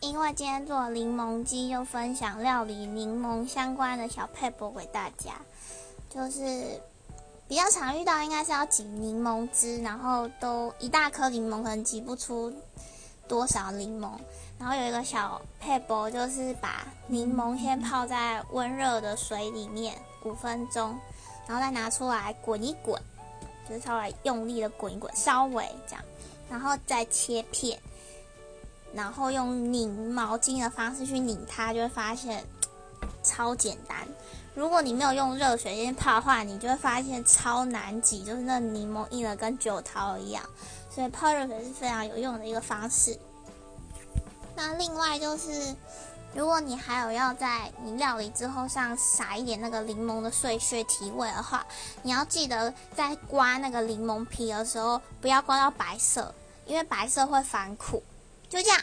因为今天做柠檬鸡，就分享料理柠檬相关的小配博给大家。就是比较常遇到，应该是要挤柠檬汁，然后都一大颗柠檬可能挤不出多少柠檬。然后有一个小配博，就是把柠檬先泡在温热的水里面五分钟，然后再拿出来滚一滚，就是稍微用力的滚一滚，稍微这样。然后再切片，然后用拧毛巾的方式去拧它，就会发现 超简单。如果你没有用热水先泡的话，你就会发现超难挤，就是那柠檬硬的跟酒桃一样。所以泡热水是非常有用的一个方式。那另外就是，如果你还有要在你料理之后上撒一点那个柠檬的碎屑提味的话，你要记得在刮那个柠檬皮的时候，不要刮到白色。因为白色会反苦，就这样。